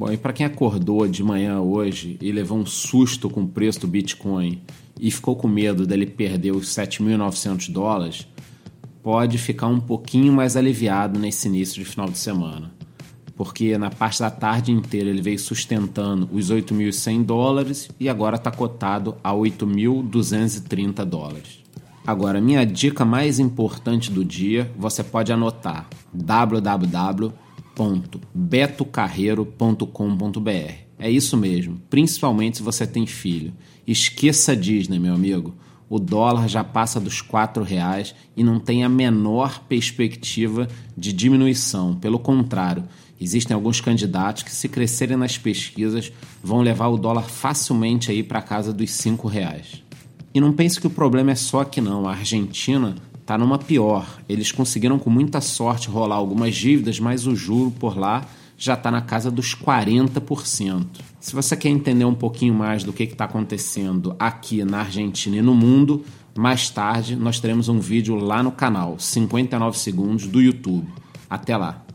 Bom, e para quem acordou de manhã hoje e levou um susto com o preço do Bitcoin e ficou com medo dele perder os 7.900 dólares, pode ficar um pouquinho mais aliviado nesse início de final de semana. Porque na parte da tarde inteira ele veio sustentando os 8.100 dólares e agora está cotado a 8.230 dólares. Agora, minha dica mais importante do dia, você pode anotar www.betocarreiro.com.br. É isso mesmo, principalmente se você tem filho. Esqueça Disney, meu amigo. O dólar já passa dos R$ reais e não tem a menor perspectiva de diminuição. Pelo contrário, existem alguns candidatos que, se crescerem nas pesquisas, vão levar o dólar facilmente aí para casa dos R$ reais. E não pense que o problema é só aqui não. A Argentina está numa pior. Eles conseguiram com muita sorte rolar algumas dívidas, mas o juro por lá já está na casa dos 40%. Se você quer entender um pouquinho mais do que está acontecendo aqui na Argentina e no mundo, mais tarde nós teremos um vídeo lá no canal, 59 segundos do YouTube. Até lá!